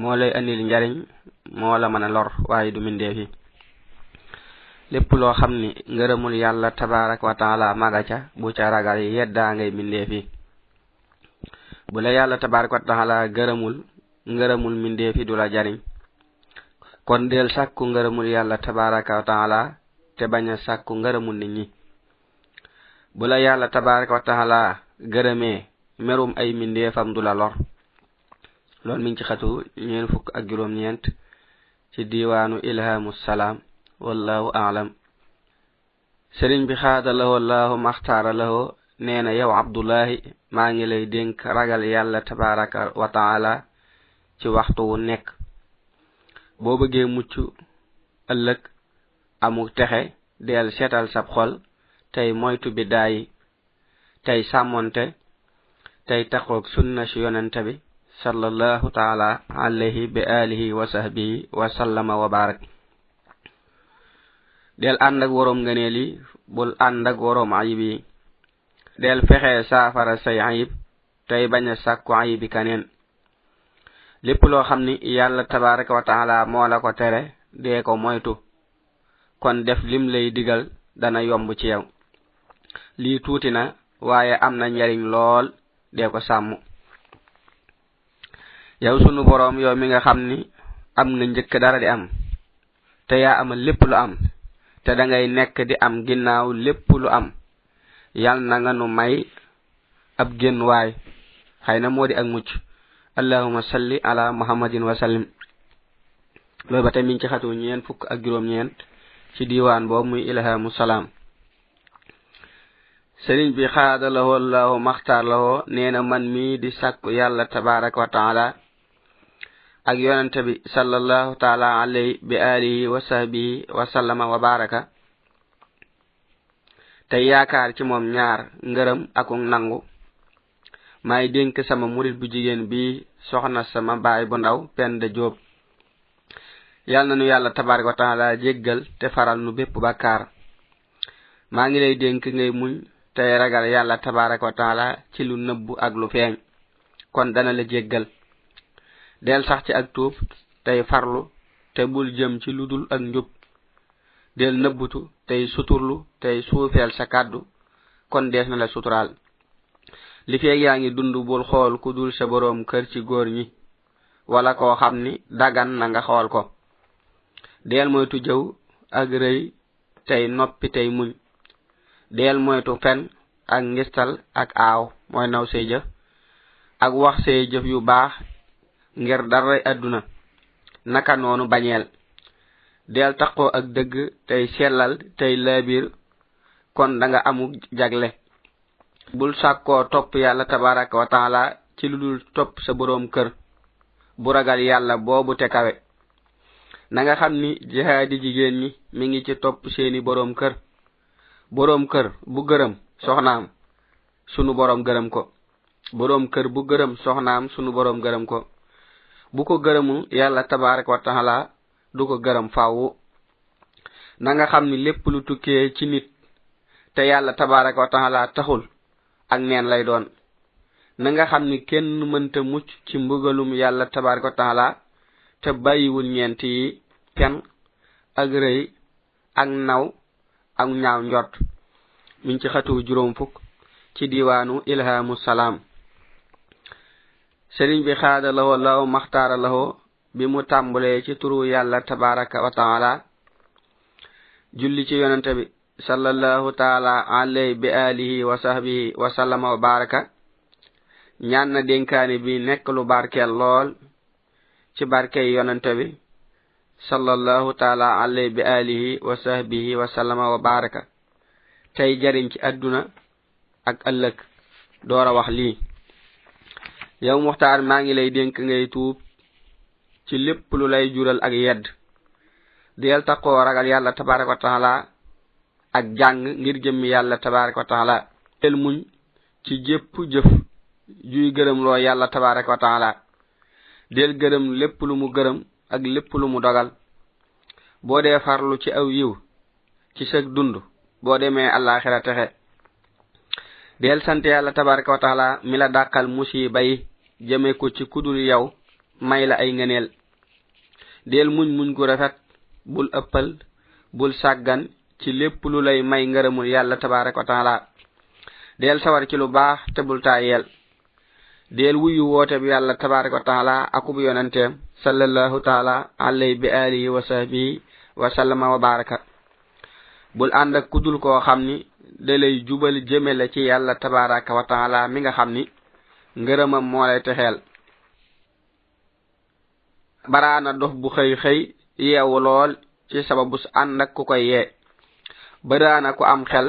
moo lay andil njariñ moo la mën a lor waaye du mindeef yi lépp loo xam ni ngërëmul yàlla tabarak wa taala maga ca bu ca ragal yeddaa ngay mindeef yi bu la yàlla tabarak wa taala gërëmul ngërëmul mindeef yi du la jariñ kon del sàkku ngërëmul yàlla tabarak wa taala te bañ a sàkku ngërëmul nit ñi bu la yàlla tabarak wa taala gërëmee merum ay mindeefam du la lor loolu mi ngi ci xatu ñeen fukk ak juróom ñeent ci diiwaanu ilhamu salaam wallahu aalam sëriñ bi xaada lahoo laahu maxtaara lahoo nee na yow abdullahi maa ngi lay dénk ragal yàlla tabaraka wa taala ci waxtu wu nekk boo bëggee mucc ëllëg amuk texe deel seetal sab xol tey moytu bi daayi tey sàmmonte tey taqoog sunna si yonente bi sallallahu taala alayhi bi alihi wa sahbihi wa sallama wa barak del ànd ak woroom ngëneel yi bul ànd ak woroom ayib yi del fexe saafara say ayib tey bañ a sàkku ayibi kaneen lépp loo xam ni yàlla tabaraka wa taala moo la ko tere dee ko moytu kon def lim lay digal dana yomb ci yow lii tuuti na waaye am na njariñ lool dee ko sàmm yow sunu boroom yow mi nga xam ni am nga njëkk dara di am te yaa amal lépp lu am te da ngay nekk di am ginnaaw lépp lu am yal na nga nu may ab génn waay xëy na moo di ak mucc allahuma salli ala muhammadin wa sallim loolu ba tey mi ngi ci xatu ñeen fukk ak juróom ñeen ci diiwaan boobu muy ilhamu salaam sëriñ bi xaada lahoo lahoo maxtaar lahoo nee na man mii di sàkku yàlla tabaraka wa taala ak yonente bi sallallahu taala alay bi alihi wa sahbihi wa sallama wa baraka te yaakaar ci moom ñaar ngërëm ak nangu may dénk sama murit bu jigéen bi soxna sama baay bu ndaw penda jóob yàlla na nu yàlla tabaaraka wa taala jéggal te faral nu bépp bàkkaar maa ngi lay dénk ngay muñ tey ragal yàlla tabaaraka wa taala ci lu nëbbu ak lu feeñ kon dana la jéggal del sax ci ak tuub tey farlu te bul jëm ci lu dul ak njub del nëbbutu tey suturlu tey suufeel sa kàddu kon dees na la suturaal li feeg yaa ngi dund bul xool ku dul sa boroom kër ci góor ñi wala koo xam ni dagan na nga xool ko deel moytu jëw ak rëy tey noppi tey muñ deel moytu fen ak ngistal ak aaw mooy naw say jëf ak wax say jëf yu baax ngir daray àdduna naka noonu bañeel del taqoo ak dëgg tey sellal tey laabir kon da nga amu jagle bul sàkkoo topp yàlla tabaraka wa taala ci lu dul topp sa boroom kër bu ragal yàlla boobu te kawe na nga xam ni jihaadi jigéen ñi mi ngi ci topp seeni boroom kër boroom kër bu gërëm soxnaam sunu boroom gërëm ko boroom kër bu gërëm soxnaam sunu boroom gërëm ko bu ko gërëmu yàlla tabaaraka wa taala du ko gërëm fàww na nga xam ni lépp lu tukkee ci nit te yàlla tabaaraka wa taala taxul ak neen lay doon na nga xam ni kenn mënta mucc ci mbugalum yàlla tabaaraka wa taala te bàyyiwul ñeent yi ken ak rëy ak naw ak ñaaw njort mi ngi ci xatu juróom fukk ci diwaanu ilhamu salaam sëriñ bi xaada lawo law maxtaara lawo bi mu tàmbulee ci turu yàlla tabaraka wa taala julli ci yonente bi sallallahu taala alay bi alihi wa sahbihi wa sallama wa baraka ñaan na dénkaani bi nekk lu barkeel lool ci barkey yonente bi sallallahu taala alay bi alihi wa sahbihi wa sallama wa baraka tey jariñ ci adduna ak ëllëg door a wax lii yow muxtaar maa ngi lay dénk ngay tuub ci lépp lu lay jural ak yedd deel taqoo ragal yàlla tabaraka wa taala ak jàng ngir jëmmi yàlla tabaraka wa taala el muñ ci jépp jëf juy gërëm loo yàlla tabaraka wa taala del gërëm lépp lu mu gërëm ak lépp lu mu dogal boo dee farlu ci aw yiw ci sëg dund boo demee àllaaxira texe del sant yàlla tabaraka wa taala mi la dàqal musiba yi jëme ko ci kudul yow may la ay ngëneel del muñ muñ gu rafet bul ëppal bul sàggan ci lépp lu lay may ngërëmul yàlla tabaraka wa taala del sawar ci lu baax te bul taayeel deel wuyu woote bi yàlla tabaraka wa taala akub yonanteem sallallahu taala alay bi alihi wa sahbihi wa sallama wa baraka bul ànd ak kudul koo xam ni da lay jubal jëme la ci yàlla tabaraka wa taala mi nga xam ni ngërëmam moo lay texeel baraana dof bu xëy xëy yeewu lool ci sababus ànd ak ku koy yee baraana ku am xel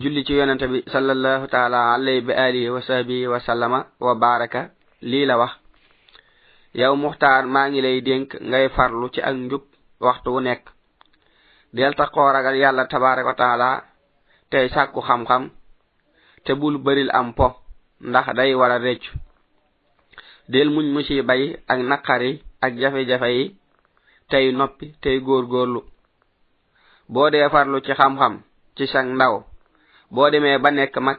julli ci yonente bi sallallahu taala alayhi bi alihi wa sahbihi wa sallama wa baraka lii la wax yow muxtaar maa ngi lay dénk ngay farlu ci ak njub waxtu wu nekk del taxoo ragal yàlla tabaraka wa taala tey sàkku xam-xam te bul bëril am po ndax day war a réccu del muñ musiba yi ak naqar yi ak jafe-jafe yi tey noppi tey góorgóorlu boo dee farlu ci xam-xam ci sang ndaw boo demee ba nekk mag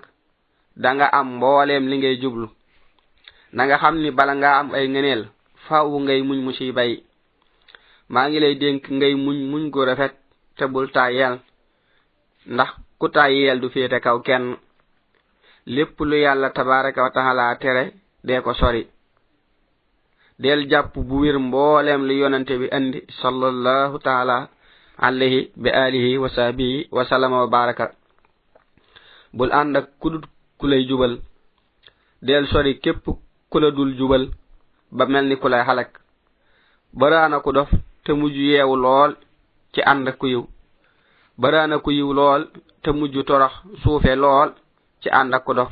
da nga am mbooleem li ngay jublu na nga xam ni bala nga am ay ngeneel faawu ngay muñ mu ciy bay maa ngi lay dénk ngay muñ muñ gu rafet te bul tayel ndax ku tayel du féete kaw kenn lépp lu yàlla tabaraka wa taala tere dee ko sori del jàpp bu wér mbooleem li yonante bi andi sallallahu taala alayhi bi alihi wa sahbihi wa sallama wa baraka bul ànd ak ku dul ku lay jubal del sori képp ku la dul jubal ba mel ni ku lay xalak baraana ku dof te mujj yeewu lool ci ànd ak ku yiw baraana ku yiw lool te mujj torox suufe lool ci ànd ak ku dof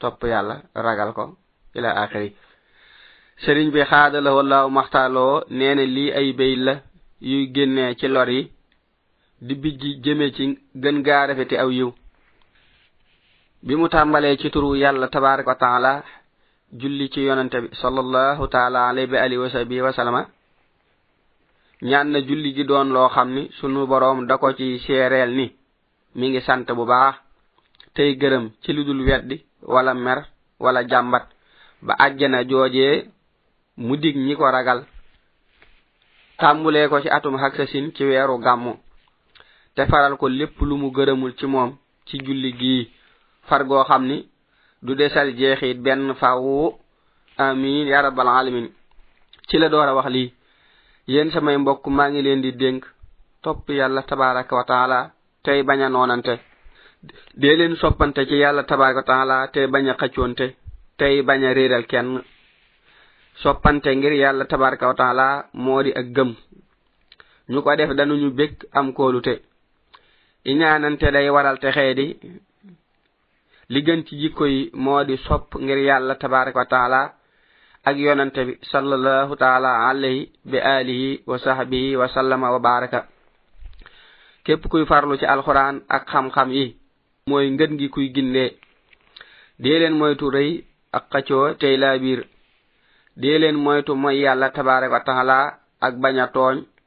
topp yàlla ragal ko ila axiri sëriñ bi xaadalawoo laaw maxtaaloo nee na lii ay béy la yuy génnee ci lor yi di bijji jëme ci gën gaa rafeti aw yiw bi mu tàmbalee ci turu yàlla tabaraka wa taala julli ci yonante bi sallallahu taala alayhi bi alihi wa sahbihi wa salama ñaan na julli gi doon loo xam ni sunu boroom da ko ci seereel ni mi ngi sant bu baax tey gërëm ci lu dul weddi wala mer wala jàmbat ba àjjana joojee mu dig ñi ko ragal tàmbulee ko ci atum haksasin ci weeru gàmmu te faral ko lépp lu mu gërëmul ci moom ci julli gii far goo xam ni du desal jeexit benn fàww amin ya rabbal alamin ci la door a wax lii yéen samay mbokk maa ngi leen di dénk topp yàlla tabaraka wa taala tey bañ a noonante dee leen soppante ci yàlla tabaraka wa taala tey bañ a xëccoonte tey bañ a réeral kenn soppante ngir yàlla tabaraka wa taala moo di ak gëm ñu ko def danuñu bég am kóolute iñaanante day waral texee di li gën ci jikko yi moo di sopp ngir yàlla tabaraka wa taala ak yonante bi sallallahu taala alayhi bi alihi wa sahbihi wa sallama wa baraka képp kuy farlu ci alxuraan ak xam-xam yi mooy ngën gi kuy ginnee dee leen moytu rëy ak xacoo tey laa biir dee leen moytu mooy yàlla tabaraka wa taala ak bañ a tooñ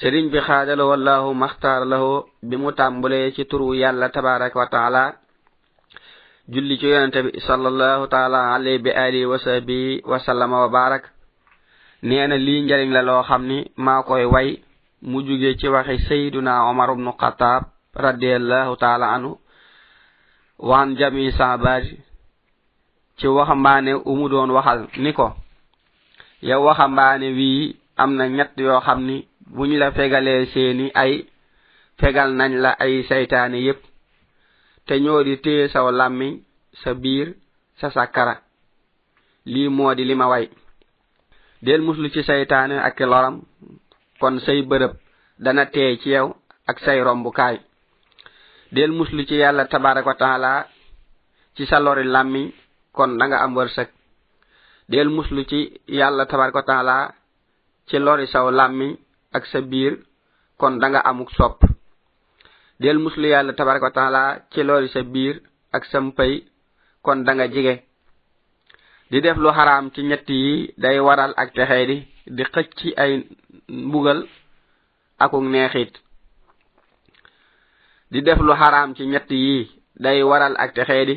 sëriñ bi xaadala wallahu maxtaar lahu bi mu tàmbulee ci turu yàlla tabaraka wa taala julli ci yonente bi sallallahu taala alayhi bi alihi wa sahbi wa sallama wa barak nee na lii njariñ la loo xam ni maa koy way mu jóge ci waxi sayduna omar ibnu xataab radiallahu taala anhu waan jami saabaati ci waxambaane umu doon waxal ni ko yow waxambaane wii am na ñett yoo xam ni bu ñu la fegalee seeni ay fegal nañ la ay saytaane yépp te ñoo di téye saw làmmiñ sa biir sa sàkkara lii moo di li ma way del muslu ci saytaane ak loram kon say bërëb dana teey ci yow ak say rombukaay del muslu ci yàlla tabaraka wa taala ci sa lori làmmiñ kon da nga am wërsëg deel muslu ci yàlla tabaraka taala ci lori saw làmmiñ ak sa biir kon da nga amuk sopp deel muslu yàlla tabaraka taala ci lori sa biir ak sa mpay kon da nga jige di def lu xaraam ci ñett yi day waral ak texee di di xëcc ci ay mbugal akuk neexit di def lu xaraam ci ñett yi day waral ak texee di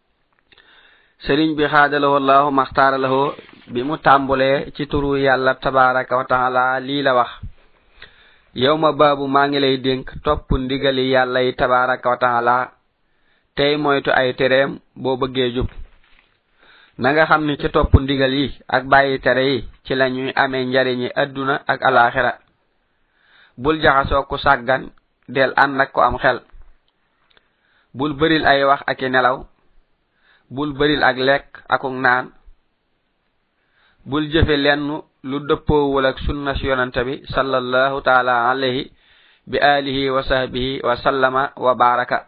sëriñ bi xaadalawoo laahu maxtaaralawoo bi mu tàmbulee ci turu yàlla tabaraka wa taala lii la wax yow ma baabu maa ngi lay dénk topp ndigali yàlla yi tabaraka wa taala tey moytu ay tereem boo bëggee jub na nga xam ni ci topp ndigal yi ak bàyyi tere yi ci lañuy amee njariñi adduna ak alaaxira bul jaxasoo ku sàggan del ànd ak ko am xel bul bëril ay wax ak i nelaw bul bëril ak lekk akuk naan bul jëfe lenn lu dëppoowul ak sunna si yonante bi sallallahu taala alayhi bi alihi wa sahbihi wa sallama wa baraka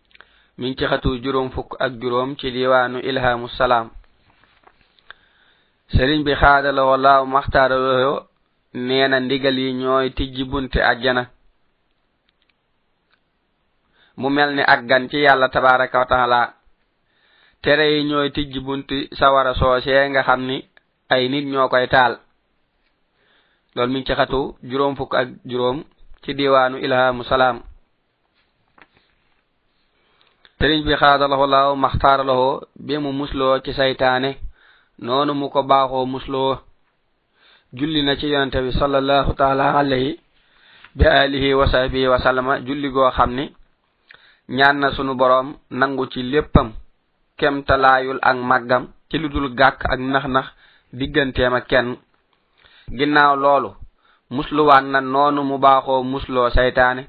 mi ngi ci xatu juróom fukk ak juróom ci diwaanu ilhamu salaam sëriñ bi xaadala walaaw maxtaara loyo nee na ndigal yi ñooy tijji bunte àjjana mu mel ni ak gan ci yàlla tabaraka wa taala tere yi ñooy tijji bunti sawara soosee nga xam ni ay nit ñoo koy taal loolu mi ngi ci xatu juróom fukk ak juróom ci diwaanu ilhamu salaam sëriñ bi xaadalaxoo laaw maxtaaralaxoo bi mu musloo ci saytaane noonu mu ko baaxoo musloo julli na ci yonente bi sallallahu taala alayhi bi alihi wa sahbihi wa sallama julli goo xam ni ñaan na sunu boroom nangu ci léppam kemtalaayul ak màggam ci lu dul gàkk ak nax-nax digganteem ak kenn ginnaaw loolu musluwaat na noonu mu baaxoo musloo saytaane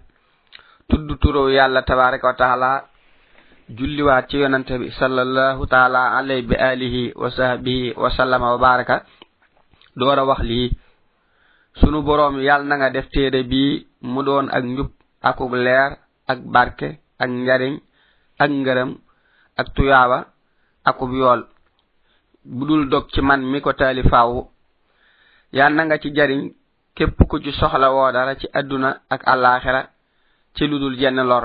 tudd turu yàlla tabaraka wa taala julliwaat ci yonante bi sallallahu taala alayhi bi alihi wa sahbihi wa sallama wa baraka door a wax lii sunu boroom yàlla na nga def téere bii mu doon ak njub akuk leer ak barke ak njariñ ak ngërëm ak tuyaaba akub yool bu dul dog ci man mi ko taali faaw yal na nga ci jariñ képp ku ci soxla woo dara ci àdduna ak àllaaxira ci lu dul jenn lor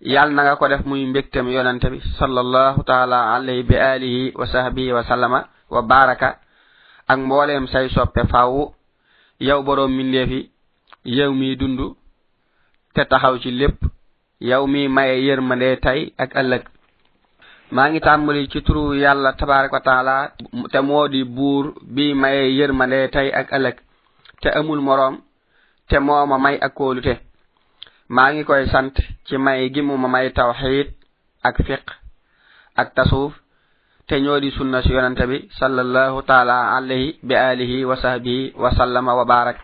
yal na nga ko def muy mbégtam yonante bi sallallahu taala alayhi bi alihi wa sahbihi wa sallama wa baraka ak mbooleem say soppe faaw yow boroom mindeefi yow miy dund te taxaw ci lépp yow mi maye yërmande tey ak ëllëg maa ngi tàmbali ci turu yàlla tabaaraka wa taala te moo di buur bi maye yërmande tey ak ëllëg te amul moroom te moo ma may ak kóolute maa ngi koy sant ci may gi mu ma may tawxiid ak fiq ak tasuuf te ñoo di sunna si yonante bi sallallahu taala alayhi bi alihi wa sahbihi wa sallama wa barak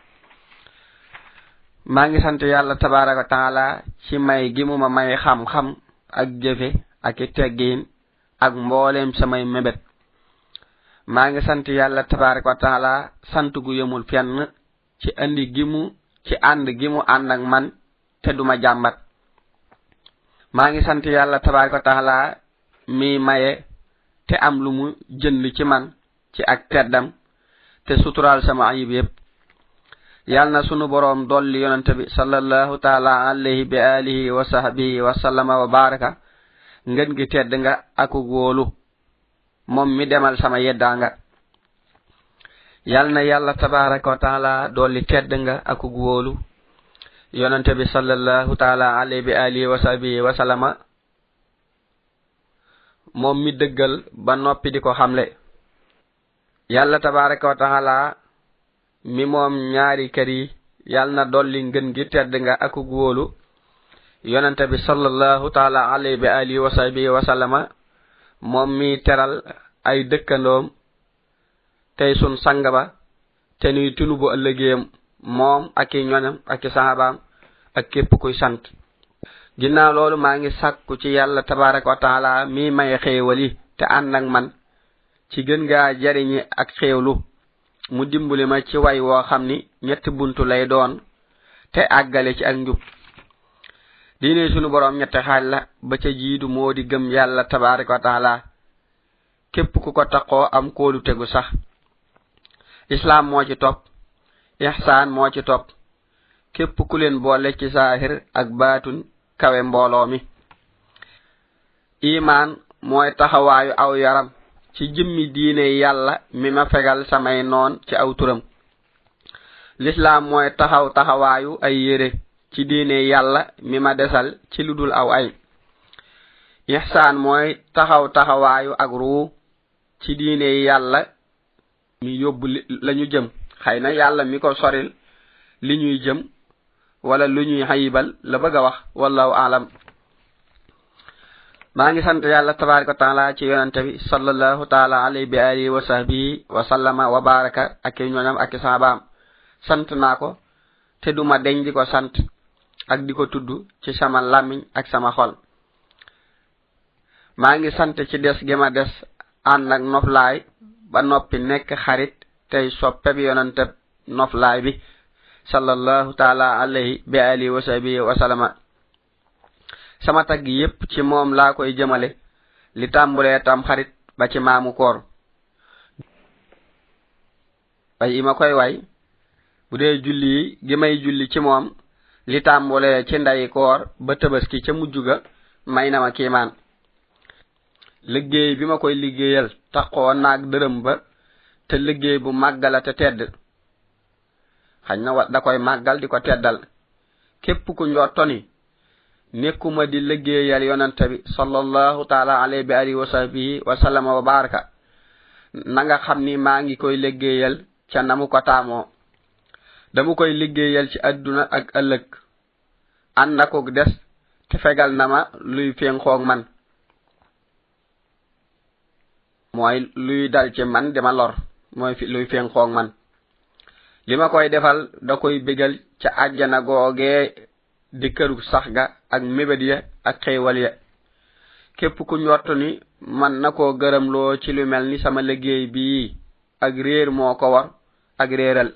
maa ngi sant yàlla tabaraka taala ci may gi mu ma may xam-xam ak jëfe ak i teggiin ak mbooleem samay mébét maa ngi sant yàlla tabaraka wa taala sant gu yëmul fenn ci andi gi mu ci ànd gi mu ànd ak man te duma jàmbat maa ngi sant yàlla tabaaraka wa taala mi maye te am lu mu jënd ci man ci ak teddam te suturaal sama ayib yépp yal na sunu boroom dolli yonante bi sallallahu taala alayhi bi alihi wa sahbihi wa sallama wa baraka ngën gi tedd nga aku wóolu moom mi demal sama yeddaanga yal na yàlla tabaraka wa taala dolli tedd nga ak wóolu yonante bi sallallahu taala alayhi bi alihi wa sahbihi wa salama moom mi dëggal ba noppi di ko xamle yàlla tabaraka wa taala mi moom ñaari kër yi yal na dolli ngën gi tedd nga ak wóolu yonente bi sallallahu taala alayhi bi alihi wa sahbihi wa sallama moom mi teral ay dëkkandoom tey sun sang ba te nuy tunu bu ëllëgéem moom ak i ñoñam ak i sahabaam ak képp kuy sant ginnaaw loolu maa ngi sàkku ci yàlla tabaraka wa taala mi may xéewal yi te ànd ak man ci gën ngaa jariñi ak xéewlu mu dimbali ma ci way woo xam ni ñetti buntu lay doon te àggale ci ak njub diine sunu boroom ñetti xaaj la ba ca jiitu moo di gëm yàlla tabaraka wa taala képp ku ko taqoo am kóolu tegu sax islaam moo ci topp ihsaan moo ci topp képp ku leen boole ci saahir ak baatun kawe mbooloo mi imaan mooy taxawaayu aw yaram ci jëmmi diine yàlla mi ma fegal samay noon ci aw turam lislaam mooy taxaw taxawaayu ay yére ci diine yàlla mi ma desal ci lu dul aw ay ihsaan mooy taxaw taxawaayu ak ruu ci diine yàlla mi yóbbu li la ñu jëm xëy na yàlla mi ko soril li ñuy jëm wala lu ñuy xayibal la bëgg a wax wallahu alam maa ngi sant yàlla tabaraka wa taala ci yonante bi sallallahu taala alayhi bi alihi wa sahbihi wa sallama wa baraka ak i ñooñam ak i saabaam sant naa ko te duma deñ di ko sant ak di ko tudd ci sama làmmiñ ak sama xol maa ngi sant ci des gi ma des ànd ak noflaay ba noppi nekk xarit tey soppeb yonante noflaay bi sallallahu taala alayhi bi alihi wa sahbihi wa salama sama tagg yépp ci moom laa koy jëmale li tàmbulee tam xarit ba ci maamu koor way yi ma koy way bu dee julli gi may julli ci moom li tàmbulee ci ndayi koor ba tëbaski ca mujj ga may na ma kiimaan liggéey bi ma koy liggéeyal taxoo naag dërëm ba te liggéey bu màggala te tedd xañ na wa da koy màggal di ko teddal képp ku njorto ni nekkuma di liggéeyal yonante bi sallallahu taala alayhi bi alihi wa sahbihi wa sallama wa baraka na nga xam ni maa ngi koy liggéeyal ca namu ko taamoo dama koy liggéeyal ci àdduna ak ëllëg ànd na ko des te fegal na ma luy fénxoog man mooy luy dal ci man di ma lor mooy fi luy fenqoog man li ma koy defal da koy bégal ca àjjana googee di këru sax ga ak mébét ya ak xéewal ya képp ku njort ni man na koo gërëmloo ci lu mel ni sama liggéey bii ak réer moo ko war ak réeral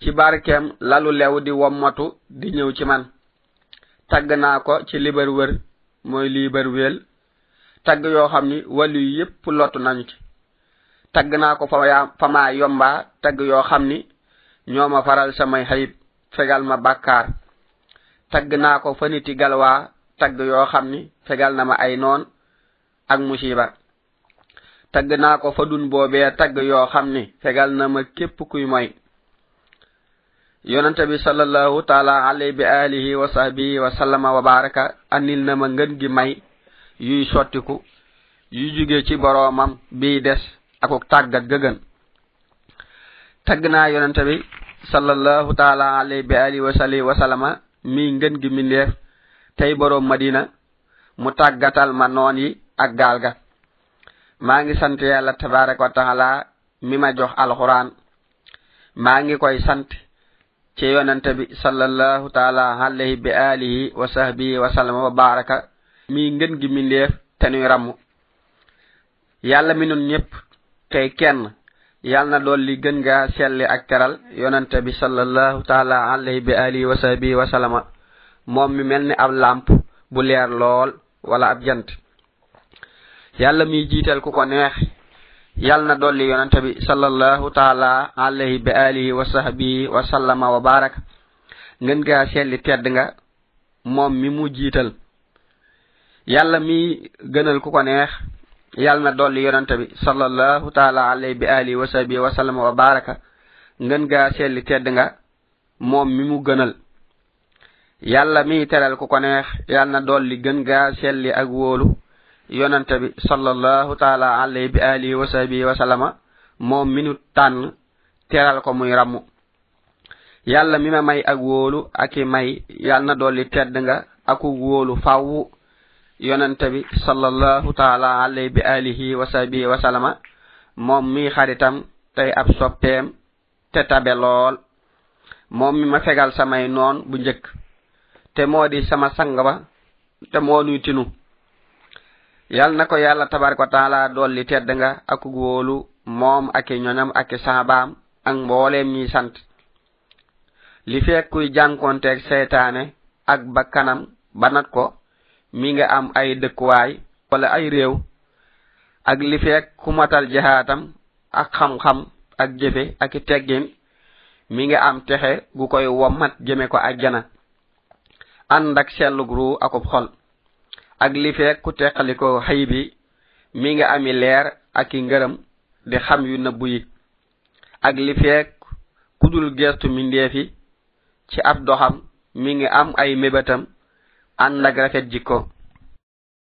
ci barkeem lalu lew di wommatu di ñëw ci man tagg naa ko ci libar wër mooy libar wéel tagg yoo xam ni wàllu yi yépp lott nañu ci tagg naa ko fa yaa fa maa yombaa tagg yoo xam ni ñoo ma faral samay xayib fegal ma bàkkaar tagg naa ko fa niti galwaa tagg yoo xam ni fegal na ma ay noon ak musiba tagg naa ko fa dun boobee tagg yoo xam ni fegal na ma képp kuy moy yonente bi sallallahu taala alay bi alihi wa sahbihi wa sallama wa baraka anil na ma ngën gi may yuy sottiku yu jóge ci boroomam biy des akuk tàggat gëgën tagg naa yonente bi sallallahu taala alay bi alihi wa sahbihi wa sallama mi ngën gi mindeef tey boroom madina mu tàggatal ma noon yi ak gaal ga maa ngi sant yàlla tabaraka wa taala mi ma jox alxuraan maa ngi koy sant ci yonante bi sallallahu taala alayhi bi alihi wa sahbihi wa sallama wa baraka mi ngën gi mindeef te nuy ramm yàlla mi nun ñépp tey kenn yàlla na dool li gën ngaa selli ak teral yonante bi sallallahu taala alayhi bi alihi wa sahbihi wa salama moom mi mel ni ab làmp bu leer lool wala ab jant yàlla mi jiital ku ko neex yàlla na dolli yonante bi sallallahu taala alayhi bi alihi wa sahbihi wa sallama wa baraka ngën gaa selli tedd nga moom mi mu jiital yàlla mi gënal ku ko neex yàlla na dolli yonante bi sallallahu taala alay bi ali wa sahbi wa sallam wa baraka ngën gaa selli tedd nga moom mi mu gënal yàlla mi teral ku ko neex yàlla na dolli gën gaa selli ak wóolu yonante bi sallallahu taala alay bi ali wa sahbi wa sallama moom mi nu tànn teral ko muy rammu yàlla mi ma may ak wóolu ak i may yàlla na dolli tedd nga aku wóolu fàww yonente bi sallallahu taala alayhi bi alihi wa sahbihi wa salama moom mi xaritam tey ab soppeem te tabe lool moom mi ma fegal samay noon bu njëkk te moo di sama sang ba te moo nuy tinu yal na ko yàlla tabaraka wa taala dolli tedd nga ak wóolu moom ak i ñoñam ak i saabaam ak mbooleem ñi sant li fekk kuy jànkonteeg seytaane ak ba kanam ba nat ko mi nga am ay dëkkuwaay wala ay réew ak li fekk ku matal jihaatam ak xam-xam ak jëfe ak i teggin mi nga am texe gu koy wommat jëme ko ajjana ànd ak sellug ruu akub xol ak li fekk ku teqaliko xëy bi mi nga ami leer ak i ngërëm di xam yu nëbbu yi ak li feek ku dul geestu mbindeef yi ci ab doxam mi ngi am ay mébatam ànd ak rafet jikko